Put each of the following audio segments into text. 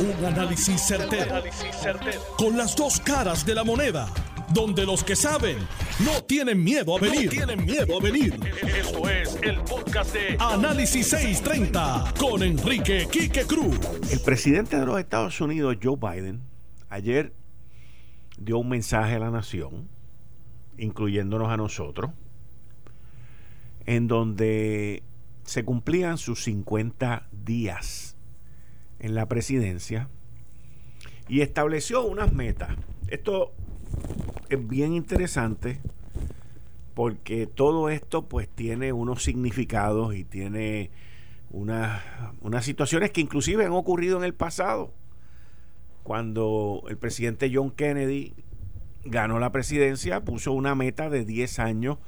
Un análisis certero, Con las dos caras de la moneda. Donde los que saben no tienen miedo a venir. tienen miedo a venir. Esto es el podcast de Análisis 630 con Enrique Quique Cruz. El presidente de los Estados Unidos, Joe Biden, ayer dio un mensaje a la nación, incluyéndonos a nosotros, en donde se cumplían sus 50 días en la presidencia y estableció unas metas. Esto es bien interesante porque todo esto pues tiene unos significados y tiene unas, unas situaciones que inclusive han ocurrido en el pasado. Cuando el presidente John Kennedy ganó la presidencia, puso una meta de 10 años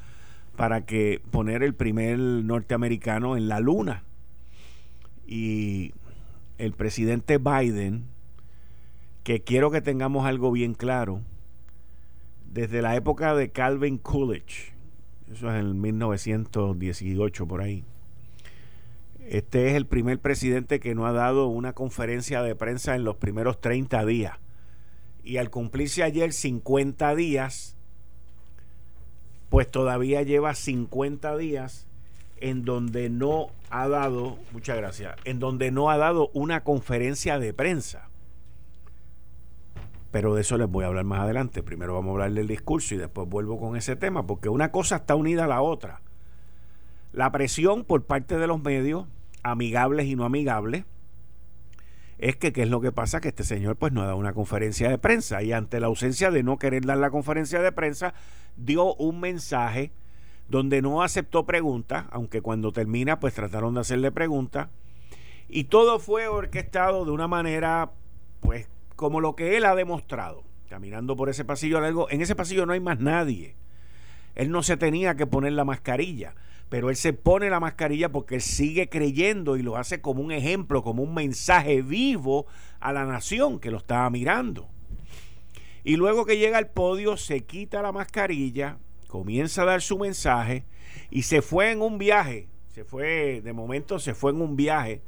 para que poner el primer norteamericano en la luna. Y el presidente Biden, que quiero que tengamos algo bien claro, desde la época de Calvin Coolidge, eso es en 1918 por ahí, este es el primer presidente que no ha dado una conferencia de prensa en los primeros 30 días. Y al cumplirse ayer 50 días, pues todavía lleva 50 días en donde no ha dado, muchas gracias, en donde no ha dado una conferencia de prensa. Pero de eso les voy a hablar más adelante. Primero vamos a hablar del discurso y después vuelvo con ese tema, porque una cosa está unida a la otra. La presión por parte de los medios, amigables y no amigables, es que qué es lo que pasa que este señor pues no ha dado una conferencia de prensa y ante la ausencia de no querer dar la conferencia de prensa dio un mensaje donde no aceptó preguntas, aunque cuando termina pues trataron de hacerle preguntas y todo fue orquestado de una manera pues como lo que él ha demostrado, caminando por ese pasillo largo, en ese pasillo no hay más nadie. Él no se tenía que poner la mascarilla pero él se pone la mascarilla porque él sigue creyendo y lo hace como un ejemplo, como un mensaje vivo a la nación que lo estaba mirando. Y luego que llega al podio, se quita la mascarilla, comienza a dar su mensaje y se fue en un viaje. Se fue, de momento se fue en un viaje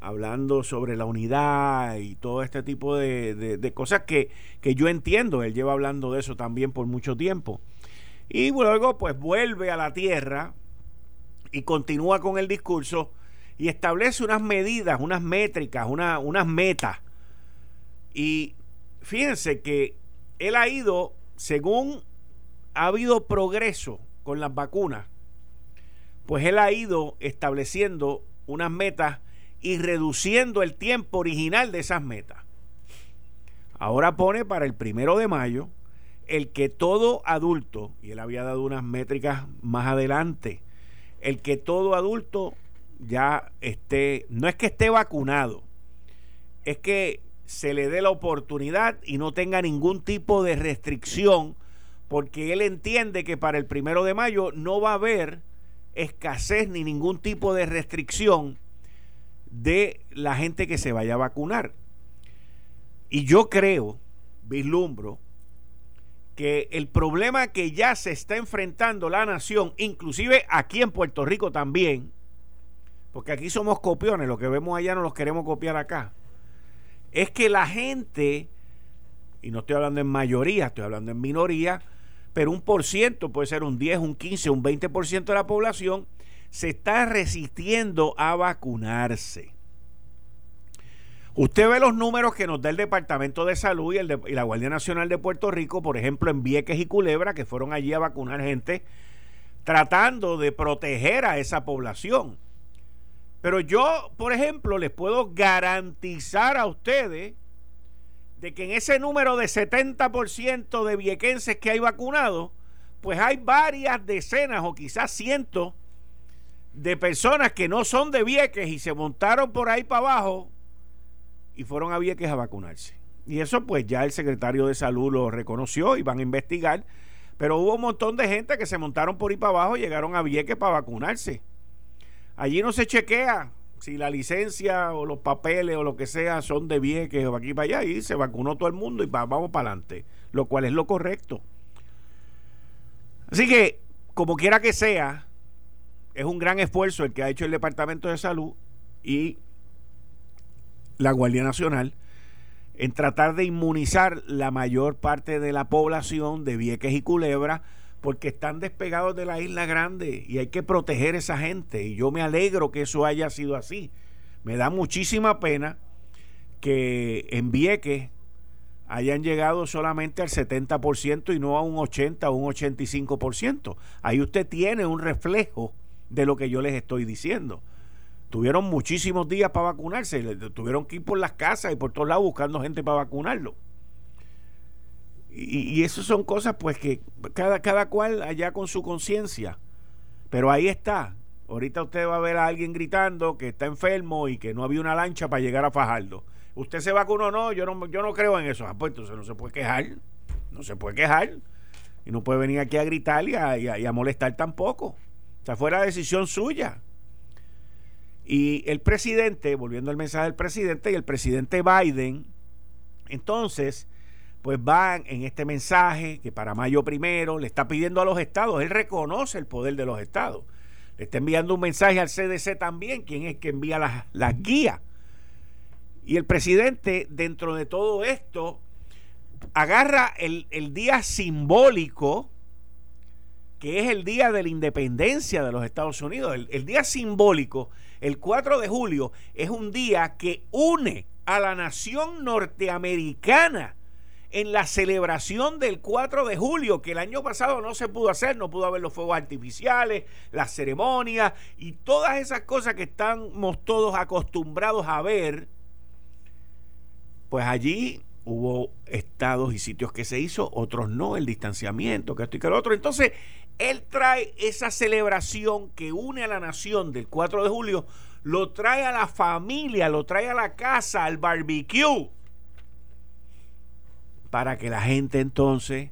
hablando sobre la unidad y todo este tipo de, cosas que, que yo entiendo. Él lleva hablando de eso también por mucho tiempo. Y luego pues vuelve a la tierra y continúa con el discurso y establece unas medidas, unas métricas, unas metas. Y fíjense que él ha ido, según ha habido progreso con las vacunas, pues él ha ido estableciendo unas metas y reduciendo el tiempo original de esas metas. Ahora pone para el primero de mayo el que todo adulto, y él había dado unas métricas más adelante, el que todo adulto ya esté, no es que esté vacunado, es que se le dé la oportunidad y no tenga ningún tipo de restricción, porque él entiende que para el primero de mayo no va a haber escasez ni ningún tipo de restricción de la gente que se vaya a vacunar. Y yo creo, vislumbro, que el problema que ya se está enfrentando la nación, inclusive aquí en Puerto Rico también, porque aquí somos copiones, lo que vemos allá no los queremos copiar acá, es que la gente, y no estoy hablando en mayoría, estoy hablando en minoría, pero un por ciento, puede ser un 10, un 15, un 20% de la población, se está resistiendo a vacunarse. Usted ve los números que nos da el Departamento de Salud y, el y, la Guardia Nacional de Puerto Rico, por ejemplo, en Vieques y Culebra, que fueron allí a vacunar gente, tratando de proteger a esa población. Pero yo, por ejemplo, les puedo garantizar a ustedes de que en ese número de 70% de viequenses que hay vacunados, pues hay varias decenas o quizás cientos de personas que no son de Vieques y se montaron por ahí para abajo y fueron a Vieques a vacunarse. Y eso pues ya el secretario de salud lo reconoció y van a investigar. Pero hubo un montón de gente que se montaron por ahí para abajo y llegaron a Vieques para vacunarse. Allí no se chequea si la licencia o los papeles o lo que sea son de Vieques o aquí para allá. Y se vacunó todo el mundo y vamos para adelante. Lo cual es lo correcto. Así que, como quiera que sea, es un gran esfuerzo el que ha hecho el Departamento de Salud y la Guardia Nacional en tratar de inmunizar la mayor parte de la población de Vieques y Culebra porque están despegados de la isla grande y hay que proteger a esa gente y yo me alegro que eso haya sido así. Me da muchísima pena que en Vieques hayan llegado solamente al 70% y no a un 80 o un 85%. Ahí usted tiene un reflejo de lo que yo les estoy diciendo tuvieron muchísimos días para vacunarse, tuvieron que ir por las casas y por todos lados buscando gente para vacunarlo. Y, y eso son cosas pues que cada, cada cual allá con su conciencia. Pero ahí está. Ahorita usted va a ver a alguien gritando que está enfermo y que no había una lancha para llegar a Fajardo. ¿Usted se vacunó o no? Yo no, yo no creo en eso. Ah, pues entonces no se puede quejar. No se puede quejar. Y no puede venir aquí a gritar y a, y a molestar tampoco. O sea, fue la decisión suya. Y el presidente, volviendo al mensaje del presidente, y el presidente Biden, entonces, pues van en este mensaje que para mayo primero le está pidiendo a los estados, él reconoce el poder de los estados. Le está enviando un mensaje al CDC también, quien es que envía las, las guías. Y el presidente, dentro de todo esto, agarra el, el día simbólico que es el día de la independencia de los Estados Unidos. El, día simbólico, el 4 de julio, es un día que une a la nación norteamericana en la celebración del 4 de julio, que el año pasado no se pudo hacer, no pudo haber los fuegos artificiales, las ceremonias y todas esas cosas que estamos todos acostumbrados a ver, pues allí hubo estados y sitios que se hizo, otros no, el distanciamiento, que esto y que lo otro. Entonces, él trae esa celebración que une a la nación del 4 de julio, lo trae a la familia, lo trae a la casa, al barbecue, para que la gente entonces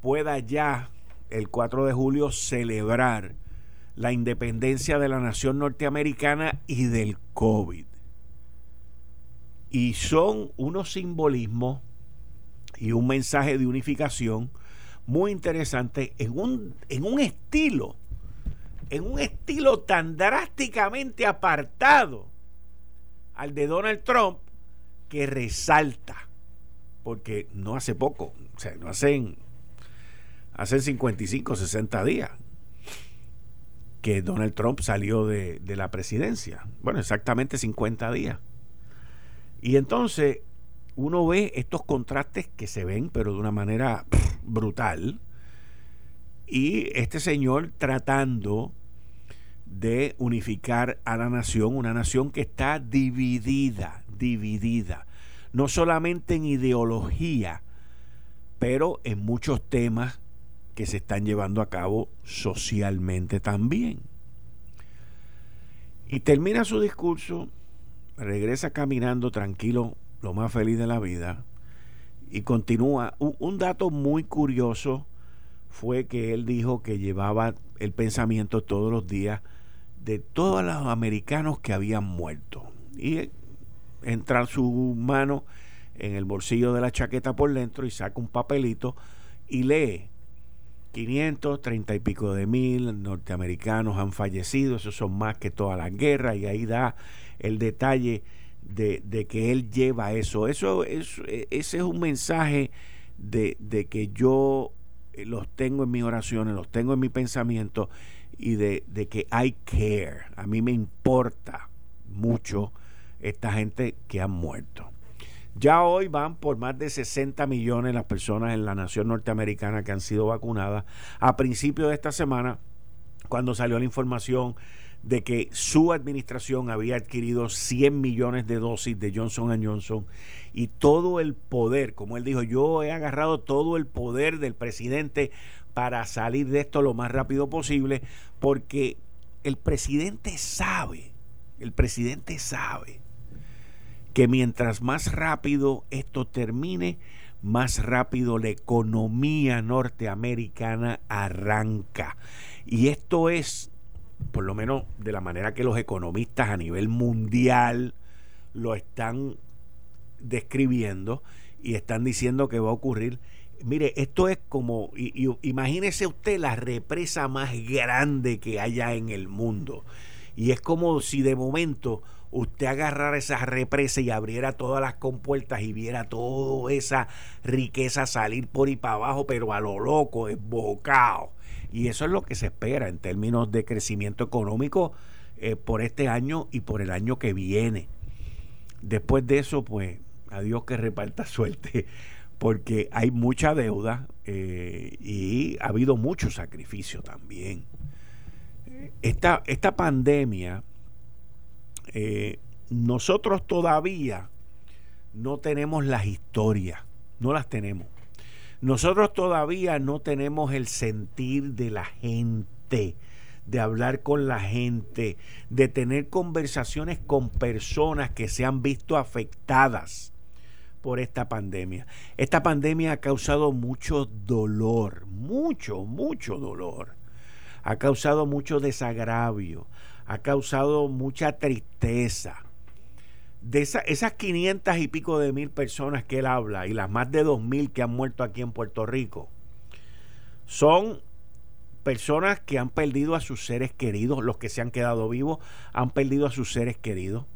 pueda ya el 4 de julio celebrar la independencia de la nación norteamericana y del COVID. Y son unos simbolismos y un mensaje de unificación muy interesante en un, en un estilo, en un estilo tan drásticamente apartado al de Donald Trump que resalta, porque no hace poco, o sea, no hacen, hacen 55, 60 días que Donald Trump salió de, de la presidencia. Bueno, exactamente 50 días. Y entonces uno ve estos contrastes que se ven, pero de una manera brutal. Y este señor tratando de unificar a la nación, una nación que está dividida, dividida, no solamente en ideología, pero en muchos temas que se están llevando a cabo socialmente también. Y termina su discurso, regresa caminando tranquilo lo más feliz de la vida. Y continúa. Un, dato muy curioso fue que él dijo que llevaba el pensamiento todos los días de todos los americanos que habían muerto. Y entra su mano en el bolsillo de la chaqueta por dentro y saca un papelito y lee 530 y pico de mil norteamericanos han fallecido, esos son más que toda la guerra y ahí da el detalle de, que Él lleva eso. Eso, es ese es un mensaje de, de, que yo eh, los tengo en mis oraciones, los tengo en mi pensamiento y de, de que I care. A mí me importa mucho esta gente que han muerto. Ya hoy van por más de 60 millones las personas en la nación norteamericana que han sido vacunadas. A principios de esta semana, cuando salió la información de que su administración había adquirido 100 millones de dosis de Johnson Johnson y todo el poder, como él dijo, yo he agarrado todo el poder del presidente para salir de esto lo más rápido posible, porque el presidente sabe, el presidente sabe que mientras más rápido esto termine, más rápido la economía norteamericana arranca. Y esto es por lo menos de la manera que los economistas a nivel mundial lo están describiendo y están diciendo que va a ocurrir. Mire, esto es como, imagínese usted la represa más grande que haya en el mundo. Y es como si de momento usted agarrara esa represa y abriera todas las compuertas y viera toda esa riqueza salir por y para abajo, pero a lo loco, desbocado. Y eso es lo que se espera en términos de crecimiento económico eh, por este año y por el año que viene. Después de eso, pues, adiós que reparta suerte, porque hay mucha deuda eh, y ha habido mucho sacrificio también. Esta, esta pandemia, eh, nosotros todavía no tenemos las historias, no las tenemos. Nosotros todavía no tenemos el sentir de la gente, de hablar con la gente, de tener conversaciones con personas que se han visto afectadas por esta pandemia. Esta pandemia ha causado mucho dolor, mucho, mucho dolor. Ha causado mucho desagravio, ha causado mucha tristeza. De esas 500 y pico de mil personas que él habla y las más de 2 mil que han muerto aquí en Puerto Rico, son personas que han perdido a sus seres queridos, los que se han quedado vivos han perdido a sus seres queridos.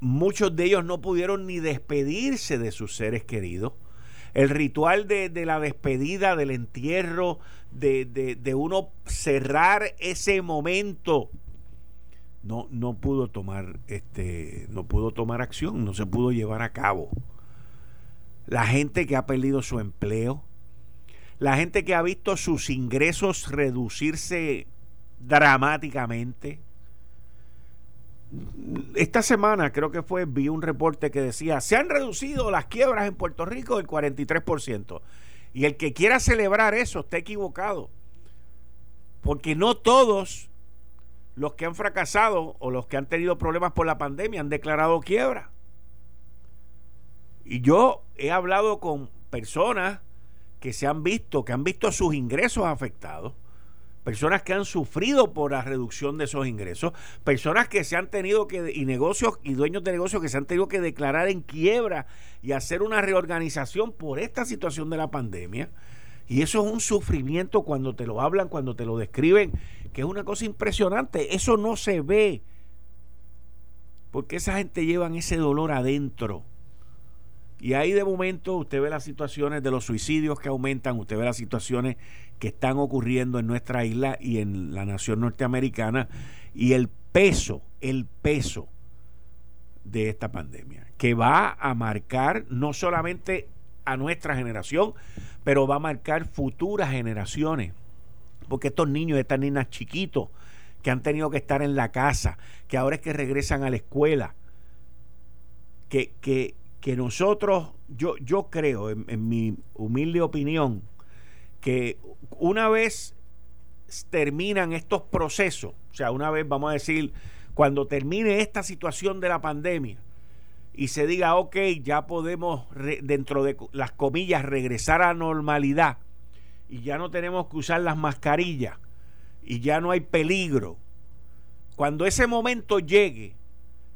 Muchos de ellos no pudieron ni despedirse de sus seres queridos. El ritual de, la despedida, del entierro, de, de, uno cerrar ese momento, no, no pudo tomar este, no pudo tomar acción, no se pudo llevar a cabo. La gente que ha perdido su empleo, la gente que ha visto sus ingresos reducirse dramáticamente. Esta semana creo que fue, vi un reporte que decía, se han reducido las quiebras en Puerto Rico del 43%. Y el que quiera celebrar eso está equivocado. Porque no todos los que han fracasado o los que han tenido problemas por la pandemia han declarado quiebra. Y yo he hablado con personas que se han visto, que han visto sus ingresos afectados, personas que han sufrido por la reducción de esos ingresos, personas que se han tenido que, y negocios y dueños de negocios que se han tenido que declarar en quiebra y hacer una reorganización por esta situación de la pandemia. Y eso es un sufrimiento cuando te lo hablan, cuando te lo describen, que es una cosa impresionante. Eso no se ve. Porque esa gente llevan ese dolor adentro. Y ahí de momento usted ve las situaciones de los suicidios que aumentan, usted ve las situaciones que están ocurriendo en nuestra isla y en la nación norteamericana y el peso, el peso de esta pandemia, que va a marcar no solamente a nuestra generación, pero va a marcar futuras generaciones. Porque estos niños, estas niñas chiquitos que han tenido que estar en la casa, que ahora es que regresan a la escuela, que, que, que nosotros, yo, yo creo, en, mi humilde opinión, que una vez terminan estos procesos, o sea, una vez, vamos a decir, cuando termine esta situación de la pandemia y se diga, ok, ya podemos, dentro de las comillas, regresar a normalidad y ya no tenemos que usar las mascarillas y ya no hay peligro. Cuando ese momento llegue,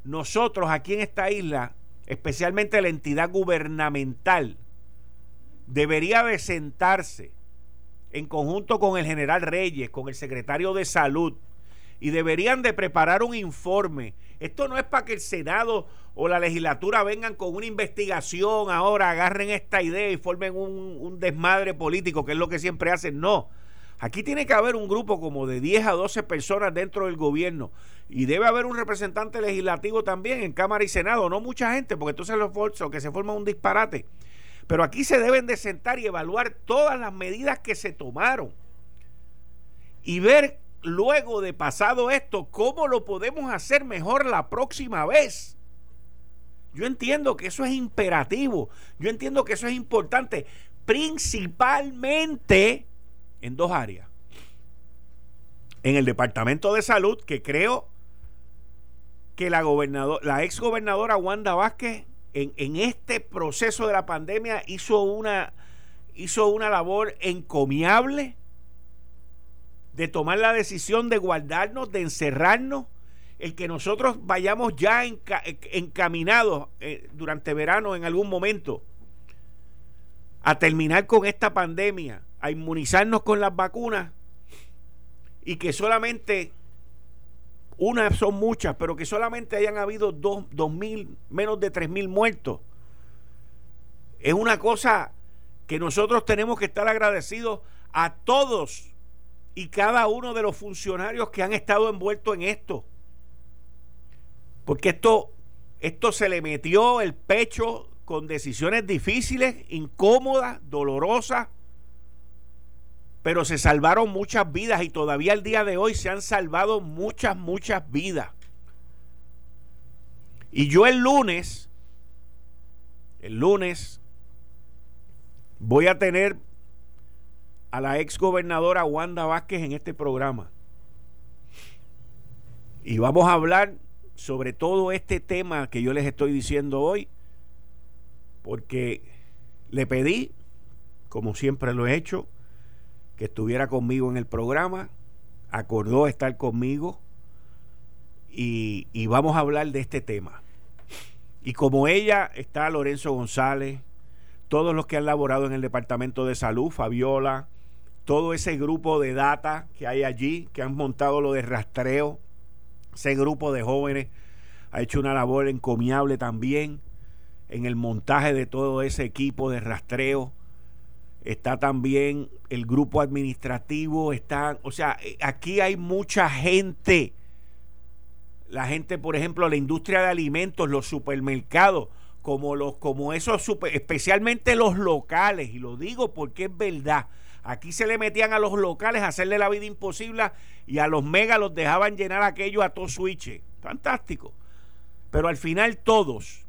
nosotros aquí en esta isla especialmente la entidad gubernamental, debería de sentarse en conjunto con el general Reyes, con el secretario de salud, y deberían de preparar un informe. Esto no es para que el Senado o la legislatura vengan con una investigación ahora, agarren esta idea y formen un, desmadre político, que es lo que siempre hacen. No, Aquí tiene que haber un grupo como de 10 a 12 personas dentro del gobierno y debe haber un representante legislativo también en Cámara y Senado, no mucha gente, porque entonces los que se forma un disparate. Pero aquí se deben de sentar y evaluar todas las medidas que se tomaron y ver luego de pasado esto cómo lo podemos hacer mejor la próxima vez. Yo entiendo que eso es imperativo, yo entiendo que eso es importante, principalmente en dos áreas. En el Departamento de Salud, que creo que la, gobernador, la ex gobernadora Wanda Vázquez en, en, este proceso de la pandemia hizo una, hizo una labor encomiable de tomar la decisión de guardarnos, de encerrarnos, el que nosotros vayamos ya encaminados eh, durante verano en algún momento a terminar con esta pandemia a inmunizarnos con las vacunas y que solamente unas son muchas, pero que solamente hayan habido dos, dos mil, menos de tres mil muertos. Es una cosa que nosotros tenemos que estar agradecidos a todos y cada uno de los funcionarios que han estado envueltos en esto. Porque esto, esto se le metió el pecho con decisiones difíciles, incómodas, dolorosas, pero se salvaron muchas vidas y todavía al día de hoy se han salvado muchas, muchas vidas. Y yo el lunes, el lunes, voy a tener a la ex gobernadora Wanda Vázquez en este programa. Y vamos a hablar sobre todo este tema que yo les estoy diciendo hoy, porque le pedí, como siempre lo he hecho, que estuviera conmigo en el programa, acordó estar conmigo y, y vamos a hablar de este tema. Y como ella está Lorenzo González, todos los que han laborado en el Departamento de Salud, Fabiola, todo ese grupo de data que hay allí, que han montado lo de rastreo, ese grupo de jóvenes ha hecho una labor encomiable también en el montaje de todo ese equipo de rastreo. Está también el grupo administrativo, está, o sea, aquí hay mucha gente. La gente, por ejemplo, la industria de alimentos, los supermercados, como los como esos especialmente los locales y lo digo porque es verdad Aquí se le metían a los locales a hacerle la vida imposible y a los megas los dejaban llenar aquello a todo switch. Fantástico. Pero al final todos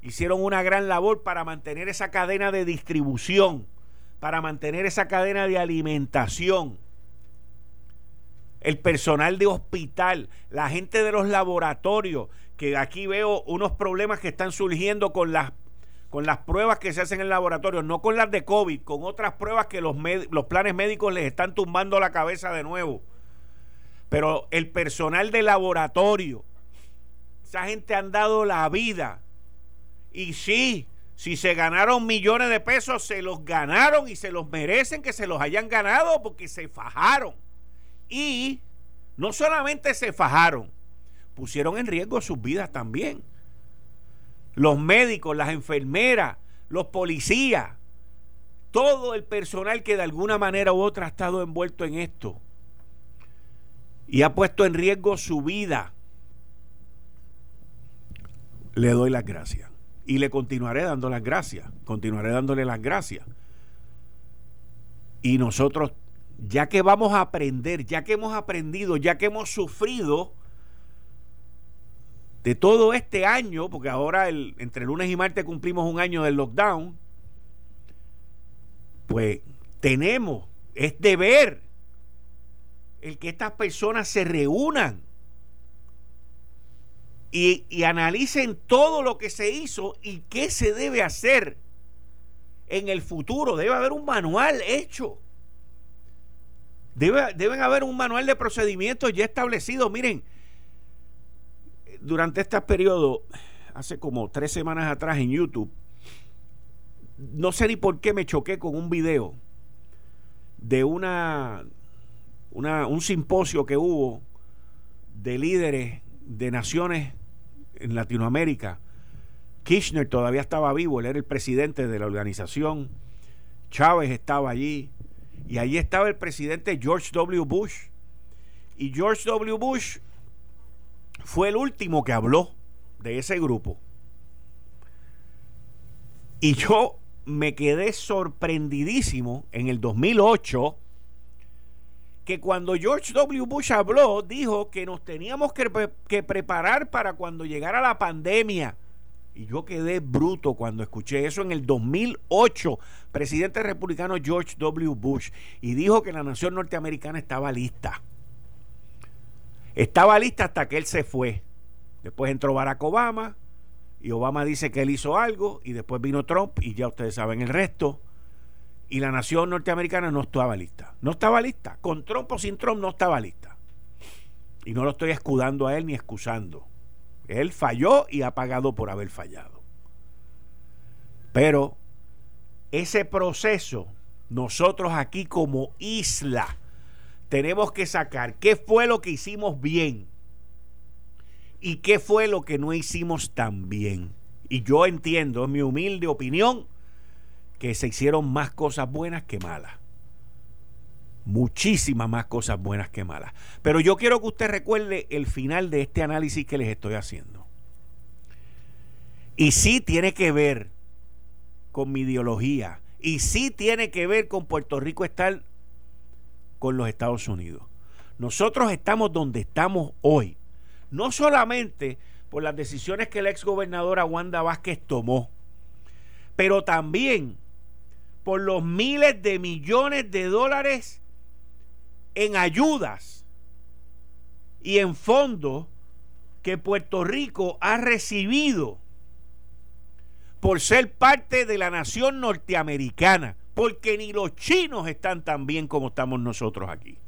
hicieron una gran labor para mantener esa cadena de distribución, para mantener esa cadena de alimentación. El personal de hospital, la gente de los laboratorios, que aquí veo unos problemas que están surgiendo con las con las pruebas que se hacen en el laboratorio, no con las de COVID, con otras pruebas que los, los planes médicos les están tumbando la cabeza de nuevo. Pero el personal de laboratorio, esa gente han dado la vida. Y sí, si se ganaron millones de pesos, se los ganaron y se los merecen que se los hayan ganado porque se fajaron. Y no solamente se fajaron, pusieron en riesgo sus vidas también los médicos, las enfermeras, los policías, todo el personal que de alguna manera u otra ha estado envuelto en esto y ha puesto en riesgo su vida, le doy las gracias. Y le continuaré dando las gracias, continuaré dándole las gracias. Y nosotros, ya que vamos a aprender, ya que hemos aprendido, ya que hemos sufrido, de todo este año, porque ahora el, entre lunes y martes cumplimos un año del lockdown, pues tenemos, es deber el que estas personas se reúnan y, analicen todo lo que se hizo y qué se debe hacer en el futuro. Debe haber un manual hecho. Debe, deben haber un manual de procedimientos ya establecido. Miren, durante este periodo, hace como tres semanas atrás en YouTube, no sé ni por qué me choqué con un video de una, un simposio que hubo de líderes de naciones en Latinoamérica. Kirchner todavía estaba vivo, él era el presidente de la organización. Chávez estaba allí. Y allí estaba el presidente George W. Bush. Y George W. Bush fue el último que habló de ese grupo. Y yo me quedé sorprendidísimo en el 2008 que cuando George W. Bush habló, dijo que nos teníamos que, preparar para cuando llegara la pandemia. Y yo quedé bruto cuando escuché eso en el 2008, presidente republicano George W. Bush, y dijo que la nación norteamericana estaba lista. Estaba lista hasta que él se fue. Después entró Barack Obama y Obama dice que él hizo algo y después vino Trump y ya ustedes saben el resto. Y la nación norteamericana no estaba lista. No estaba lista. Con Trump o sin Trump no estaba lista. Y no lo estoy escudando a él ni excusando. Él falló y ha pagado por haber fallado. Pero ese proceso, nosotros aquí como isla, tenemos que sacar qué fue lo que hicimos bien ¿Y qué fue lo que no hicimos tan bien? Y yo entiendo, es mi humilde opinión, que se hicieron más cosas buenas que malas. Muchísimas más cosas buenas que malas. Pero yo quiero que usted recuerde el final de este análisis que les estoy haciendo. Y sí tiene que ver con mi ideología. Y sí tiene que ver con Puerto Rico estar con los Estados Unidos. Nosotros estamos donde estamos hoy no solamente por las decisiones que la exgobernadora Wanda Vázquez tomó, pero también por los miles de millones de dólares en ayudas y en fondos que Puerto Rico ha recibido por ser parte de la nación norteamericana, porque ni los chinos están tan bien como estamos nosotros aquí,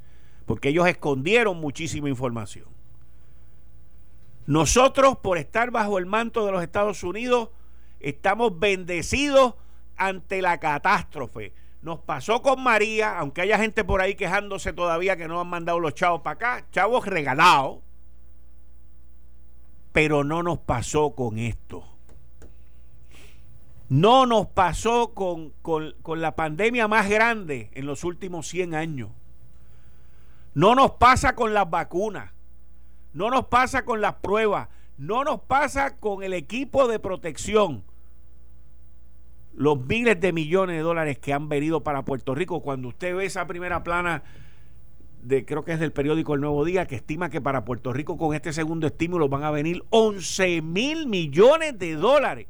porque ellos escondieron muchísima información. Nosotros, por estar bajo el manto de los Estados Unidos, estamos bendecidos ante la catástrofe. Nos pasó con María, aunque haya gente por ahí quejándose todavía que no han mandado los chavos para acá, chavos regalados, pero no nos pasó con esto. No nos pasó con, con la pandemia más grande en los últimos 100 años. No nos pasa con las vacunas. No nos pasa con las pruebas. No nos pasa con el equipo de protección. Los miles de millones de dólares que han venido para Puerto Rico. Cuando usted ve esa primera plana de, creo que es del periódico El Nuevo Día, que estima que para Puerto Rico con este segundo estímulo van a venir 11 mil millones de dólares.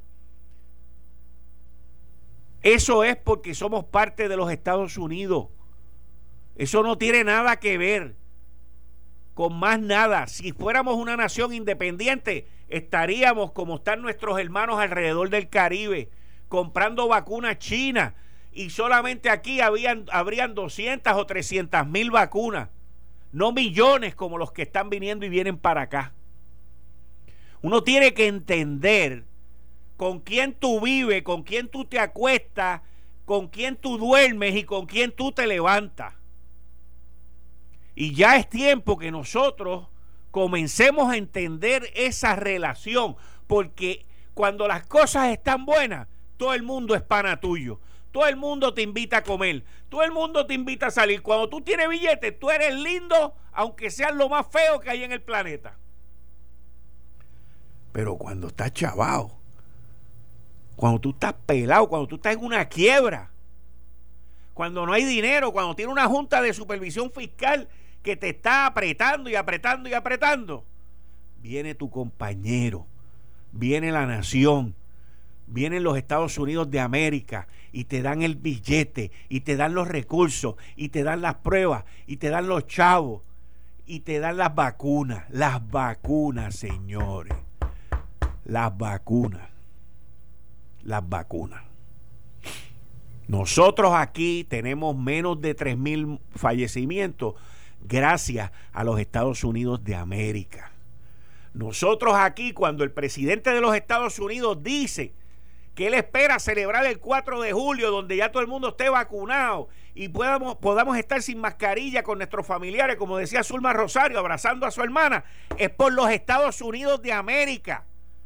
Eso es porque somos parte de los Estados Unidos. Eso no tiene nada que ver con más nada. Si fuéramos una nación independiente, estaríamos como están nuestros hermanos alrededor del Caribe, comprando vacunas chinas. Y solamente aquí habían, habrían 200 o 300 mil vacunas, no millones como los que están viniendo y vienen para acá. Uno tiene que entender con quién tú vives, con quién tú te acuestas, con quién tú duermes y con quién tú te levantas. Y ya es tiempo que nosotros comencemos a entender esa relación, porque cuando las cosas están buenas, todo el mundo es pana tuyo. Todo el mundo te invita a comer. Todo el mundo te invita a salir. Cuando tú tienes billetes, tú eres lindo, aunque seas lo más feo que hay en el planeta. Pero cuando estás chavado, cuando tú estás pelado, cuando tú estás en una quiebra, cuando no hay dinero, cuando tiene una junta de supervisión fiscal que te está apretando y apretando y apretando, viene tu compañero, viene la nación, vienen los Estados Unidos de América y te dan el billete y te dan los recursos y te dan las pruebas y te dan los chavos y te dan las vacunas, las vacunas, señores, las vacunas, las vacunas. Nosotros aquí tenemos menos de tres mil fallecimientos gracias a los Estados Unidos de América. Nosotros aquí, cuando el presidente de los Estados Unidos dice que él espera celebrar el 4 de julio, donde ya todo el mundo esté vacunado y podamos, podamos estar sin mascarilla con nuestros familiares, como decía Zulma Rosario, abrazando a su hermana, es por los Estados Unidos de América.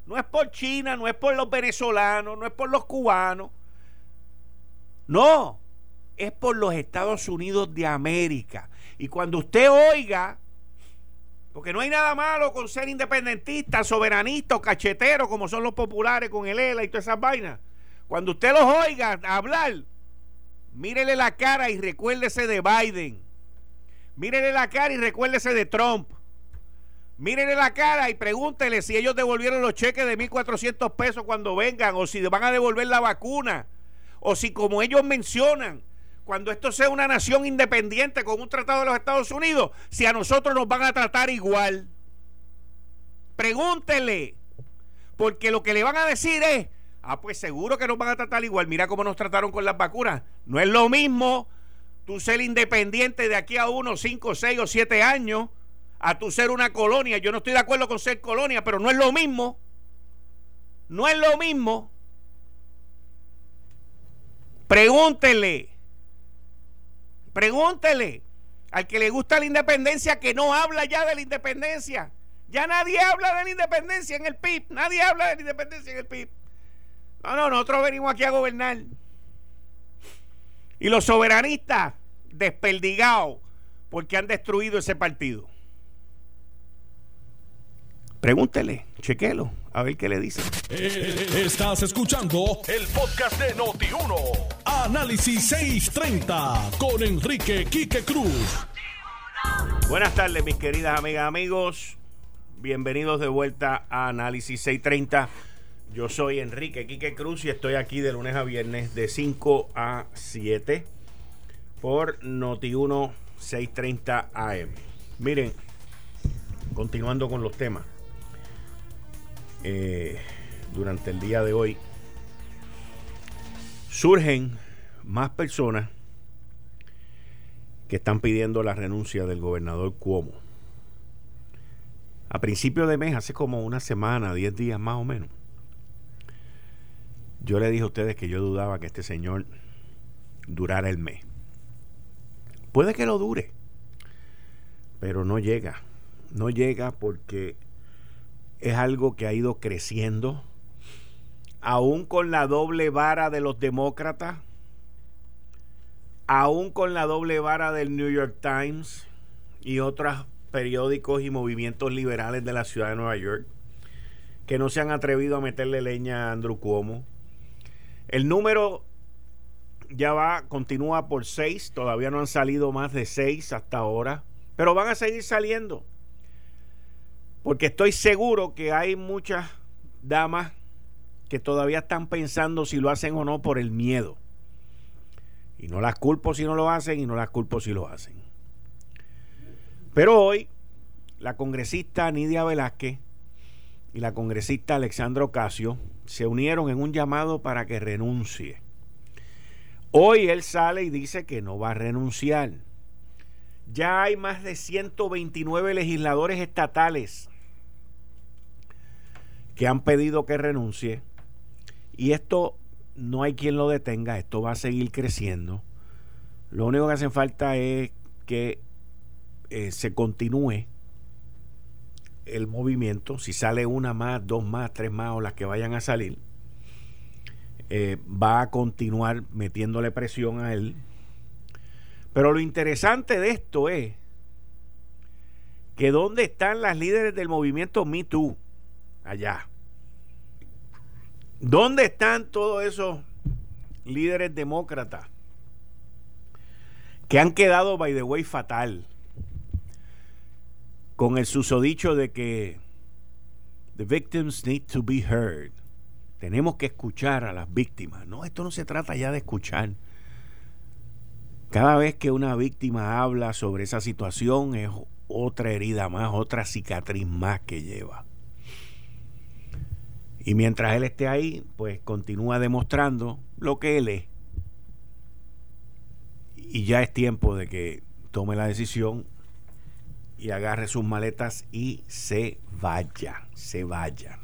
No es por China, no es por los venezolanos, no es por los cubanos. No, es por los Estados Unidos de América. Y cuando usted oiga, porque no hay nada malo con ser independentista, soberanista o cachetero, como son los populares con el ELA y todas esas vainas. Cuando usted los oiga hablar, mírele la cara y recuérdese de Biden. Mírele la cara y recuérdese de Trump. Mírele la cara y pregúntele si ellos devolvieron los cheques de 1.400 pesos cuando vengan o si van a devolver la vacuna o si como ellos mencionan cuando esto sea una nación independiente con un tratado de los Estados Unidos, si a nosotros nos van a tratar igual. Pregúntele, porque lo que le van a decir es, ah, pues seguro que nos van a tratar igual, mira cómo nos trataron con las vacunas. No es lo mismo tú ser independiente de aquí a unos 5, 6 o 7 años a tú ser una colonia. Yo no estoy de acuerdo con ser colonia, pero no es lo mismo. No es lo mismo. Pregúntele Pregúntele al que le gusta la independencia que no habla ya de la independencia, Ya nadie habla de la independencia en el PIB. Nadie habla de la independencia en el PIB. No, no, nosotros venimos aquí a gobernar. Y los soberanistas desperdigados porque han destruido ese partido. Pregúntele, chequelo, a ver qué le dice. Eh, estás escuchando el podcast de Noti1. Análisis 630 con Enrique Quique Cruz. Buenas tardes, mis queridas amigas, amigos. Bienvenidos de vuelta a Análisis 630. Yo soy Enrique Quique Cruz y estoy aquí de lunes a viernes de 5 a 7 por Noti1 630 AM. Miren, continuando con los temas. Eh, durante el día de hoy surgen más personas que están pidiendo la renuncia del gobernador Cuomo. A principio de mes, hace como una semana, 10 días más o menos, yo le dije a ustedes que yo dudaba que este señor durara el mes. Puede que lo dure, pero no llega. No llega porque es algo que ha ido creciendo, aún con la doble vara de los demócratas, aún con la doble vara del New York Times y otros periódicos y movimientos liberales de la ciudad de Nueva York, que no se han atrevido a meterle leña a Andrew Cuomo. El número ya va, continúa por seis, todavía no han salido más de seis hasta ahora, pero van a seguir saliendo. Porque estoy seguro que hay muchas damas que todavía están pensando si lo hacen o no por el miedo. Y no las culpo si no lo hacen y no las culpo si lo hacen. Pero hoy la congresista Nidia Velázquez y la congresista Alexandra Ocasio se unieron en un llamado para que renuncie. Hoy él sale y dice que no va a renunciar. Ya hay más de 129 legisladores estatales que han pedido que renuncie. Y esto no hay quien lo detenga, esto va a seguir creciendo. Lo único que hace falta es que eh, se continúe el movimiento. Si sale una más, dos más, tres más o las que vayan a salir, eh, va a continuar metiéndole presión a él pero lo interesante de esto es que dónde están las líderes del movimiento Me Too allá. ¿Dónde están todos esos líderes demócratas que han quedado, by the way, fatal? Con el susodicho de que the victims need to be heard. Tenemos que escuchar a las víctimas. No, esto no se trata ya de escuchar. Cada vez que una víctima habla sobre esa situación es otra herida más, otra cicatriz más que lleva. Y mientras él esté ahí, pues continúa demostrando lo que él es. Y ya es tiempo de que tome la decisión y agarre sus maletas y se vaya, se vaya.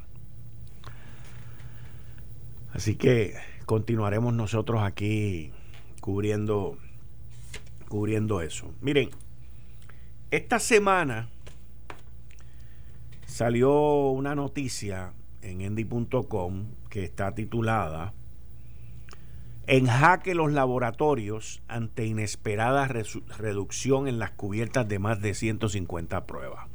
Así que continuaremos nosotros aquí cubriendo cubriendo eso. Miren, esta semana salió una noticia en endy.com que está titulada En jaque los laboratorios ante inesperada reducción en las cubiertas de más de 150 pruebas.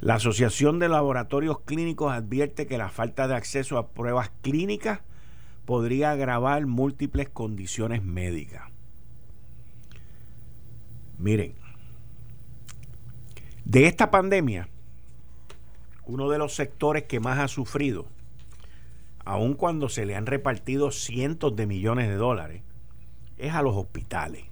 La Asociación de Laboratorios Clínicos advierte que la falta de acceso a pruebas clínicas podría agravar múltiples condiciones médicas. Miren, de esta pandemia, uno de los sectores que más ha sufrido, aun cuando se le han repartido cientos de millones de dólares, es a los hospitales.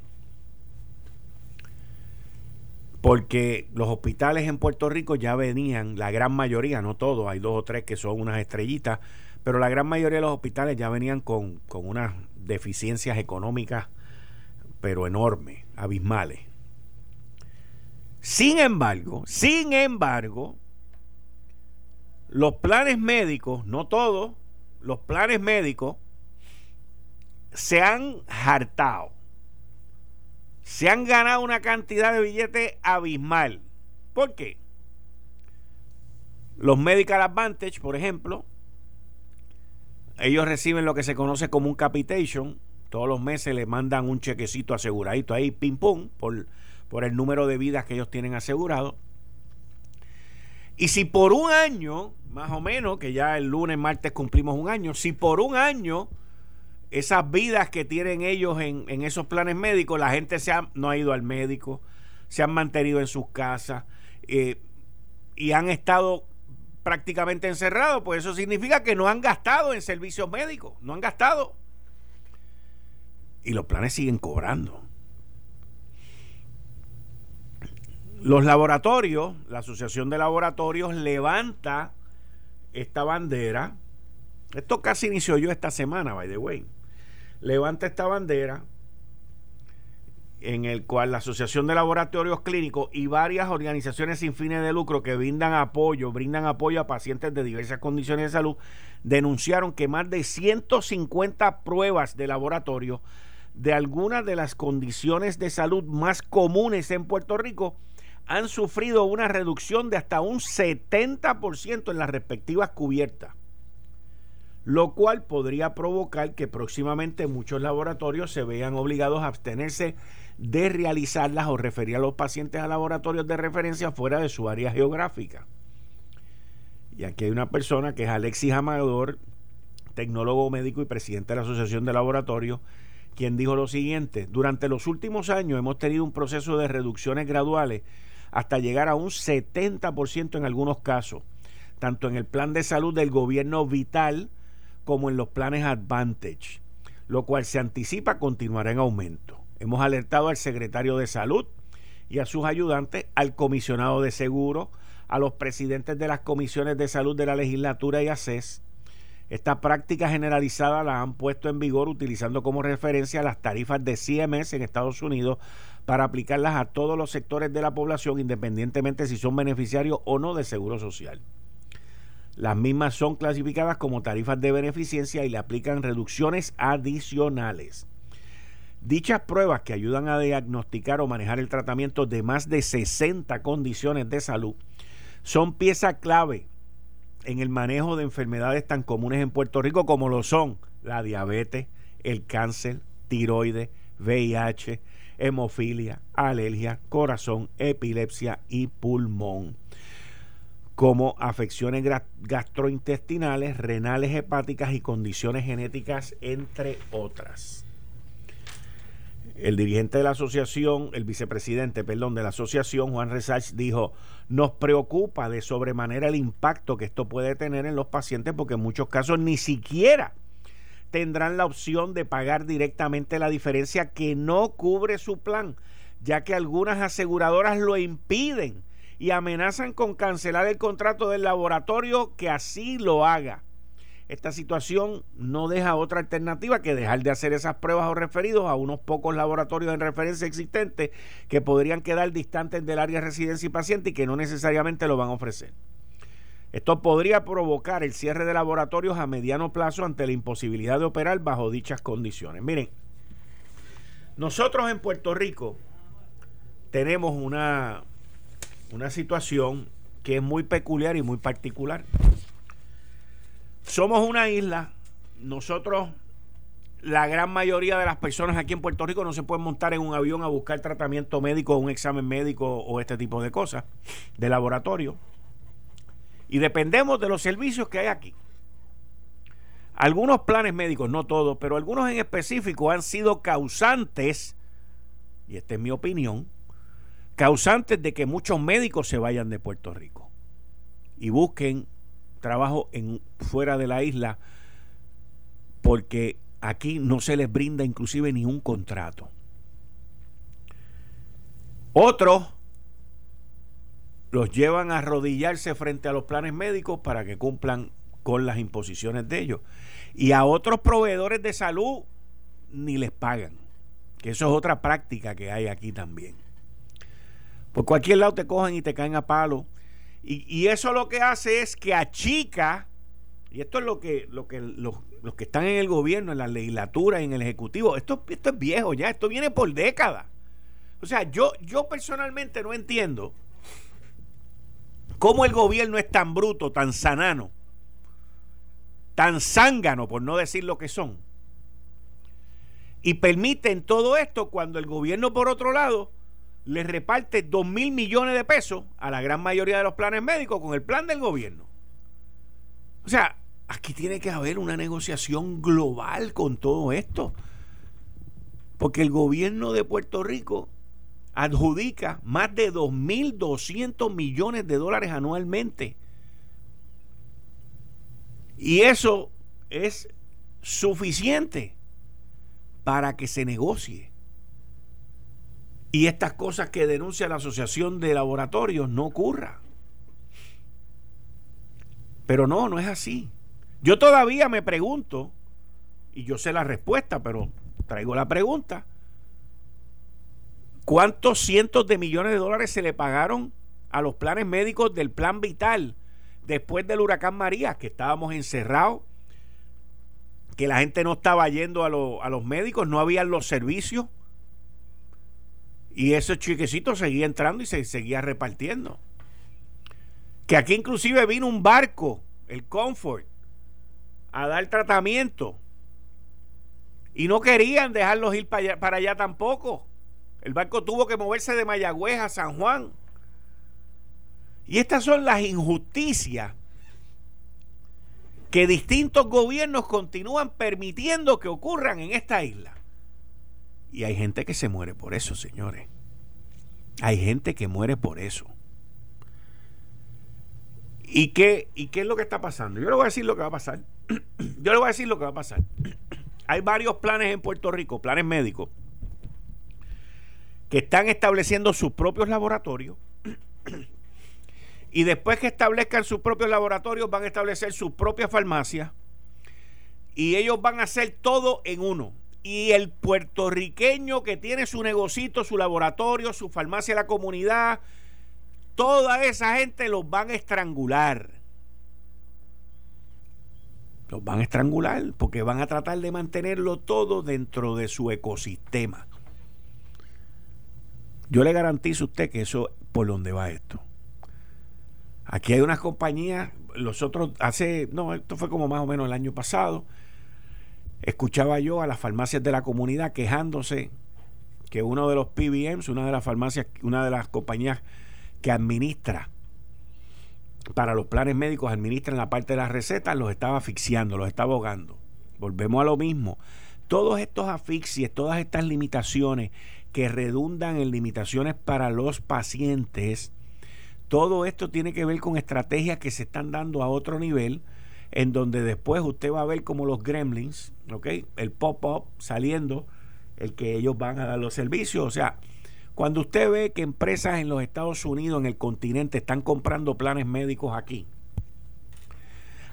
Porque los hospitales en Puerto Rico ya venían, la gran mayoría, no todos, hay dos o tres que son unas estrellitas, pero la gran mayoría de los hospitales ya venían con, con unas deficiencias económicas, pero enormes, abismales. Sin embargo, sin embargo, los planes médicos, no todos, los planes médicos se han hartado. Se han ganado una cantidad de billetes abismal. ¿Por qué? Los Medical Advantage, por ejemplo, ellos reciben lo que se conoce como un capitation. Todos los meses le mandan un chequecito aseguradito ahí, pim pum, por, por el número de vidas que ellos tienen asegurado. Y si por un año, más o menos, que ya el lunes, martes cumplimos un año, si por un año esas vidas que tienen ellos en, esos planes médicos, la gente se ha, no ha ido al médico, se han mantenido en sus casas eh, y han estado prácticamente encerrados, pues eso significa que no han gastado en servicios médicos, no han gastado. Y los planes siguen cobrando. Los laboratorios, la Asociación de Laboratorios levanta esta bandera. Esto casi inició yo esta semana, by the way. Levanta esta bandera en el cual la Asociación de Laboratorios Clínicos y varias organizaciones sin fines de lucro que brindan apoyo, brindan apoyo a pacientes de diversas condiciones de salud, denunciaron que más de 150 pruebas de laboratorio de algunas de las condiciones de salud más comunes en Puerto Rico han sufrido una reducción de hasta un 70% en las respectivas cubiertas, lo cual podría provocar que próximamente muchos laboratorios se vean obligados a abstenerse de realizarlas o referir a los pacientes a laboratorios de referencia fuera de su área geográfica. Y aquí hay una persona que es Alexis Amador, tecnólogo médico y presidente de la Asociación de Laboratorios, quien dijo lo siguiente, durante los últimos años hemos tenido un proceso de reducciones graduales hasta llegar a un 70% en algunos casos, tanto en el plan de salud del gobierno vital como en los planes Advantage, lo cual se anticipa continuará en aumento. Hemos alertado al secretario de salud y a sus ayudantes, al comisionado de seguro, a los presidentes de las comisiones de salud de la legislatura y ACES. Esta práctica generalizada la han puesto en vigor utilizando como referencia las tarifas de CMS en Estados Unidos para aplicarlas a todos los sectores de la población, independientemente si son beneficiarios o no de seguro social. Las mismas son clasificadas como tarifas de beneficencia y le aplican reducciones adicionales. Dichas pruebas que ayudan a diagnosticar o manejar el tratamiento de más de 60 condiciones de salud son pieza clave en el manejo de enfermedades tan comunes en Puerto Rico como lo son la diabetes, el cáncer, tiroides, VIH, hemofilia, alergia, corazón, epilepsia y pulmón, como afecciones gastrointestinales, renales, hepáticas y condiciones genéticas, entre otras. El dirigente de la asociación, el vicepresidente, perdón, de la asociación, Juan Resach, dijo, nos preocupa de sobremanera el impacto que esto puede tener en los pacientes porque en muchos casos ni siquiera tendrán la opción de pagar directamente la diferencia que no cubre su plan, ya que algunas aseguradoras lo impiden y amenazan con cancelar el contrato del laboratorio que así lo haga. Esta situación no deja otra alternativa que dejar de hacer esas pruebas o referidos a unos pocos laboratorios en referencia existentes que podrían quedar distantes del área de residencia y paciente y que no necesariamente lo van a ofrecer. Esto podría provocar el cierre de laboratorios a mediano plazo ante la imposibilidad de operar bajo dichas condiciones. Miren, nosotros en Puerto Rico tenemos una, una situación que es muy peculiar y muy particular. Somos una isla, nosotros, la gran mayoría de las personas aquí en Puerto Rico no se pueden montar en un avión a buscar tratamiento médico, un examen médico o este tipo de cosas de laboratorio y dependemos de los servicios que hay aquí. Algunos planes médicos, no todos, pero algunos en específico han sido causantes, y esta es mi opinión, causantes de que muchos médicos se vayan de Puerto Rico y busquen trabajo en, fuera de la isla porque aquí no se les brinda inclusive ni un contrato. Otros los llevan a arrodillarse frente a los planes médicos para que cumplan con las imposiciones de ellos. Y a otros proveedores de salud ni les pagan. Que eso es otra práctica que hay aquí también. Por cualquier lado te cogen y te caen a palo. Y, eso lo que hace es que achica, y esto es lo que, lo que los, que están en el gobierno, en la legislatura y en el ejecutivo, esto, esto es viejo ya, esto viene por décadas. O sea, yo, yo personalmente no entiendo ¿Cómo el gobierno es tan bruto, tan sanano, tan zángano, por no decir lo que son? Y permiten todo esto cuando el gobierno, por otro lado, le reparte 2 mil millones de pesos a la gran mayoría de los planes médicos con el plan del gobierno. O sea, aquí tiene que haber una negociación global con todo esto. Porque el gobierno de Puerto Rico adjudica más de 2.200 millones de dólares anualmente. Y eso es suficiente para que se negocie. Y estas cosas que denuncia la Asociación de Laboratorios no ocurra. Pero no, no es así. Yo todavía me pregunto, y yo sé la respuesta, pero traigo la pregunta. ¿Cuántos cientos de millones de dólares se le pagaron a los planes médicos del plan vital después del huracán María, que estábamos encerrados, que la gente no estaba yendo a, a los médicos, no habían los servicios? Y ese chiquecito seguía entrando y se seguía repartiendo. Que aquí inclusive vino un barco, el Comfort, a dar tratamiento. Y no querían dejarlos ir para para allá tampoco. El barco tuvo que moverse de Mayagüez a San Juan. Y estas son las injusticias que distintos gobiernos continúan permitiendo que ocurran en esta isla. Y hay gente que se muere por eso, señores. Hay gente que muere por eso. ¿Y qué, ¿Y qué es lo que está pasando? Yo le voy a decir lo que va a pasar. Yo le voy a decir lo que va a pasar. Hay varios planes en Puerto Rico, planes médicos, están estableciendo sus propios laboratorios y después que establezcan sus propios laboratorios van a establecer sus propias farmacias y ellos van a hacer todo en uno. Y el puertorriqueño que tiene su negocito, su laboratorio, su farmacia la comunidad, toda esa gente los van a estrangular. Los van a estrangular porque van a tratar de mantenerlo todo dentro de su ecosistema. Yo le garantizo a usted que eso por donde va esto. Aquí hay unas compañías, los otros, hace, no, esto fue como más o menos el año pasado, escuchaba yo a las farmacias de la comunidad quejándose que uno de los PBMs, una de las farmacias, una de las compañías que administra para los planes médicos, administra en la parte de las recetas, los estaba asfixiando, los estaba ahogando. Volvemos a lo mismo. Todos estos asfixies, todas estas limitaciones que redundan en limitaciones para los pacientes. Todo esto tiene que ver con estrategias que se están dando a otro nivel, en donde después usted va a ver como los gremlins, ¿ok? El pop-up saliendo, el que ellos van a dar los servicios. O sea, cuando usted ve que empresas en los Estados Unidos, en el continente, están comprando planes médicos aquí,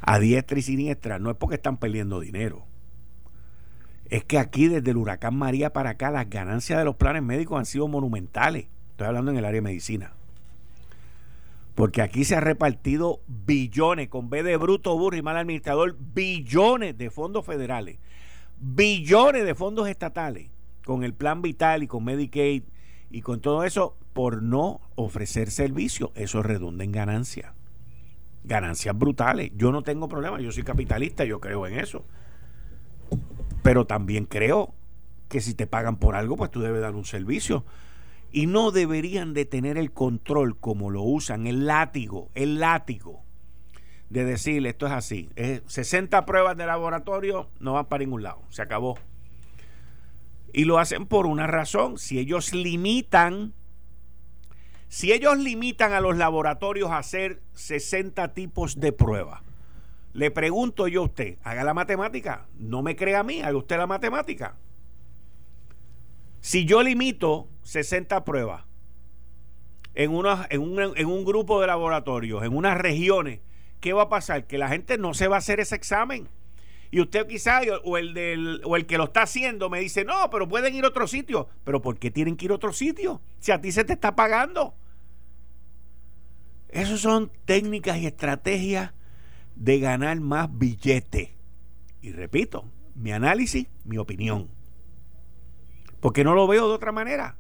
a diestra y siniestra, no es porque están perdiendo dinero es que aquí desde el huracán María para acá las ganancias de los planes médicos han sido monumentales. Estoy hablando en el área de medicina. Porque aquí se ha repartido billones, con B de bruto, burro y mal administrador, billones de fondos federales, billones de fondos estatales, con el plan vital y con Medicaid y con todo eso, por no ofrecer servicios. Eso redunda en ganancias. Ganancias brutales. Yo no tengo problema, yo soy capitalista, yo creo en eso. Pero también creo que si te pagan por algo, pues tú debes dar un servicio. Y no deberían de tener el control como lo usan, el látigo, el látigo, de decir esto es así. Es 60 pruebas de laboratorio no van para ningún lado, se acabó. Y lo hacen por una razón, si ellos limitan, si ellos limitan a los laboratorios a hacer 60 tipos de pruebas, le pregunto yo a usted, haga la matemática. No me crea a mí, haga usted la matemática. Si yo limito 60 pruebas en, en, un, en un grupo de laboratorios, en unas regiones, ¿qué va a pasar? Que la gente no se va a hacer ese examen. Y usted quizá, o el, del, o el que lo está haciendo, me dice, no, pero pueden ir a otro sitio. Pero ¿por qué tienen que ir a otro sitio? Si a ti se te está pagando. Esas son técnicas y estrategias de ganar más billete. Y repito, mi análisis, mi opinión. Porque no lo veo de otra manera.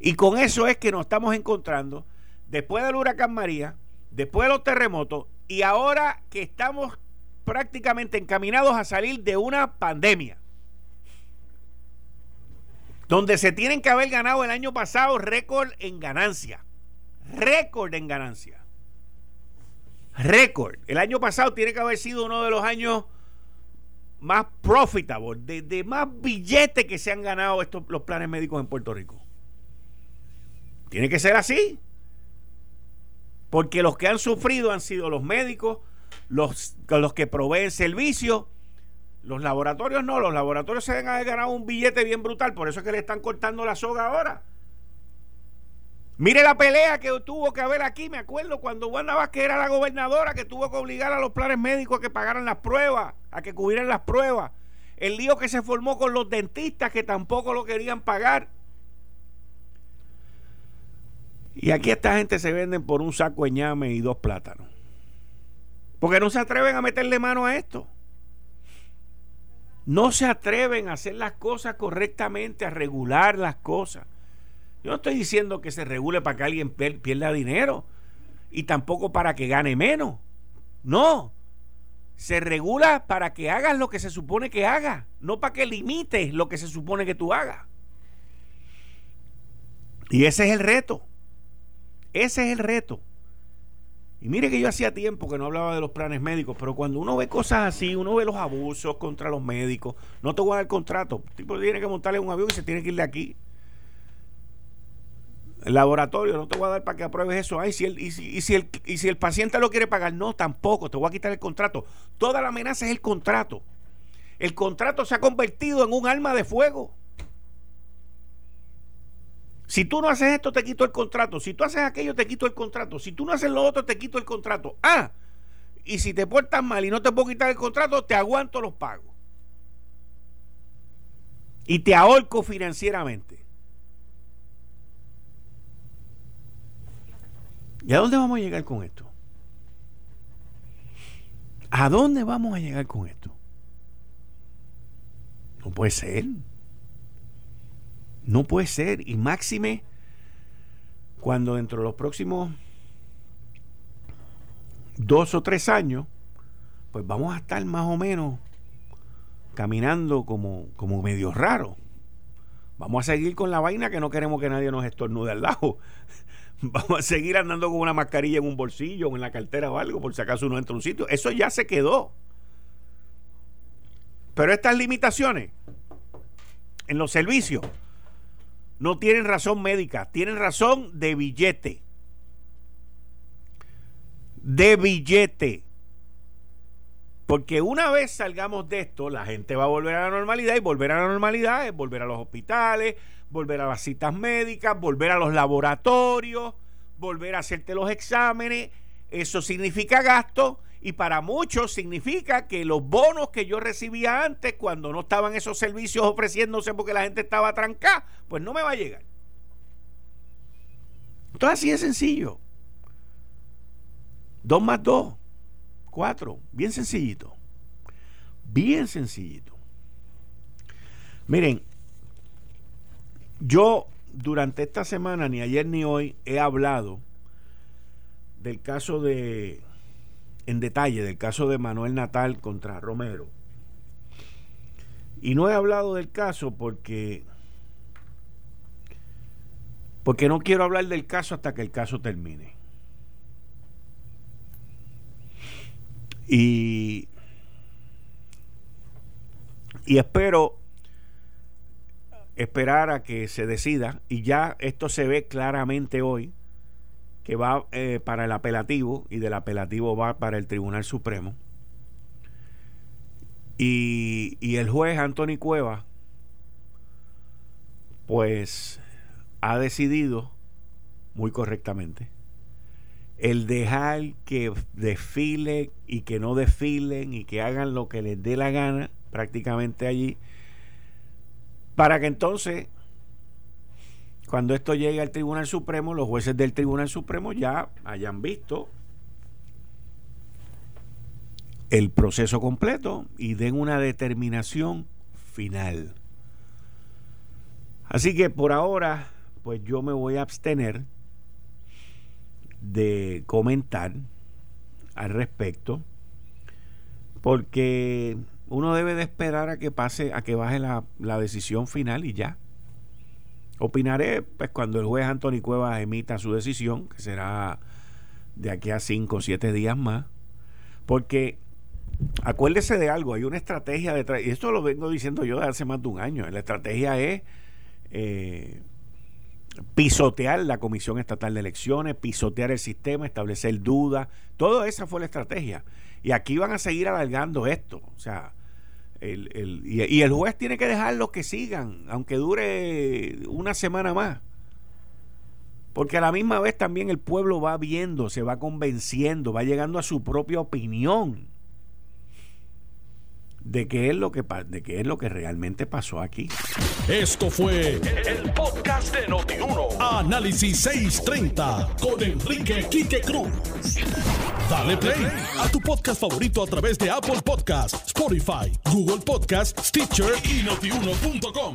Y con eso es que nos estamos encontrando después del huracán María, después de los terremotos y ahora que estamos prácticamente encaminados a salir de una pandemia donde se tienen que haber ganado el año pasado récord en ganancia. Récord en ganancia. Récord. El año pasado tiene que haber sido uno de los años más profitable, de, más billetes que se han ganado estos, los planes médicos en Puerto Rico. Tiene que ser así. Porque los que han sufrido han sido los médicos, los, los que proveen servicios los laboratorios no, los laboratorios se han ganado un billete bien brutal, por eso es que le están cortando la soga ahora. Mire la pelea que tuvo que haber aquí, me acuerdo cuando Wanda Vázquez era la gobernadora que tuvo que obligar a los planes médicos a que pagaran las pruebas, a que cubrieran las pruebas. El lío que se formó con los dentistas que tampoco lo querían pagar. Y aquí esta gente se venden por un saco de ñame y dos plátanos. Porque no se atreven a meterle mano a esto. No se atreven a hacer las cosas correctamente, a regular las cosas. Yo no estoy diciendo que se regule para que alguien pierda dinero y tampoco para que gane menos. No. Se regula para que hagas lo que se supone que hagas, no para que limites lo que se supone que tú hagas. Y ese es el reto. Ese es el reto. Y mire que yo hacía tiempo que no hablaba de los planes médicos, pero cuando uno ve cosas así, uno ve los abusos contra los médicos, no te voy a dar contrato. El tipo tiene que montarle un avión y se tiene que ir de aquí. El laboratorio no te voy a dar para que apruebes eso. Ay, si el, y, si, y, si el, y si el paciente lo quiere pagar, no, tampoco, te voy a quitar el contrato. Toda la amenaza es el contrato. El contrato se ha convertido en un arma de fuego. Si tú no haces esto, te quito el contrato. Si tú haces aquello, te quito el contrato. Si tú no haces lo otro, te quito el contrato. Ah, y si te portas mal y no te puedo quitar el contrato, te aguanto los pagos. Y te ahorco financieramente. ¿Y a dónde vamos a llegar con esto? ¿A dónde vamos a llegar con esto? No puede ser. No puede ser. Y máxime cuando dentro de los próximos dos o tres años, pues vamos a estar más o menos caminando como, como medio raro. Vamos a seguir con la vaina que no queremos que nadie nos estornude al lado. Vamos a seguir andando con una mascarilla en un bolsillo o en la cartera o algo, por si acaso uno entra a un sitio. Eso ya se quedó. Pero estas limitaciones en los servicios no tienen razón médica, tienen razón de billete. De billete. Porque una vez salgamos de esto, la gente va a volver a la normalidad y volver a la normalidad es volver a los hospitales, volver a las citas médicas, volver a los laboratorios, volver a hacerte los exámenes. Eso significa gasto y para muchos significa que los bonos que yo recibía antes, cuando no estaban esos servicios ofreciéndose porque la gente estaba trancada, pues no me va a llegar. Entonces así de sencillo. Dos más dos, cuatro, bien sencillito. Bien sencillito. Miren, yo durante esta semana, ni ayer ni hoy, he hablado del caso de en detalle del caso de Manuel Natal contra Romero. Y no he hablado del caso porque porque no quiero hablar del caso hasta que el caso termine. Y y espero esperar a que se decida y ya esto se ve claramente hoy que va eh, para el apelativo y del apelativo va para el Tribunal Supremo. Y, y el juez Anthony Cueva, pues ha decidido muy correctamente el dejar que desfilen y que no desfilen y que hagan lo que les dé la gana prácticamente allí, para que entonces cuando esto llegue al Tribunal Supremo, los jueces del Tribunal Supremo ya hayan visto el proceso completo y den una determinación final. Así que por ahora, pues yo me voy a abstener de comentar al respecto porque uno debe de esperar a que pase, a que baje la, la decisión final y ya. Opinaré pues cuando el juez Anthony Cuevas emita su decisión, que será de aquí a cinco o siete días más, porque acuérdese de algo, hay una estrategia detrás, y esto lo vengo diciendo yo de hace más de un año, la estrategia es eh, pisotear la Comisión Estatal de Elecciones, pisotear el sistema, establecer dudas, toda esa fue la estrategia. Y aquí van a seguir alargando esto, o sea, el, el, y, y, el juez tiene que dejarlos que sigan, aunque dure una semana más. Porque a la misma vez también el pueblo va viendo, se va convenciendo, va llegando a su propia opinión de qué es lo que de qué es lo que realmente pasó aquí. Esto fue el, podcast de Notiuno. Análisis 630 con Enrique Quique Cruz. Dale play a tu podcast favorito a través de Apple Podcasts, Spotify, Google Podcasts, Stitcher y notiuno.com.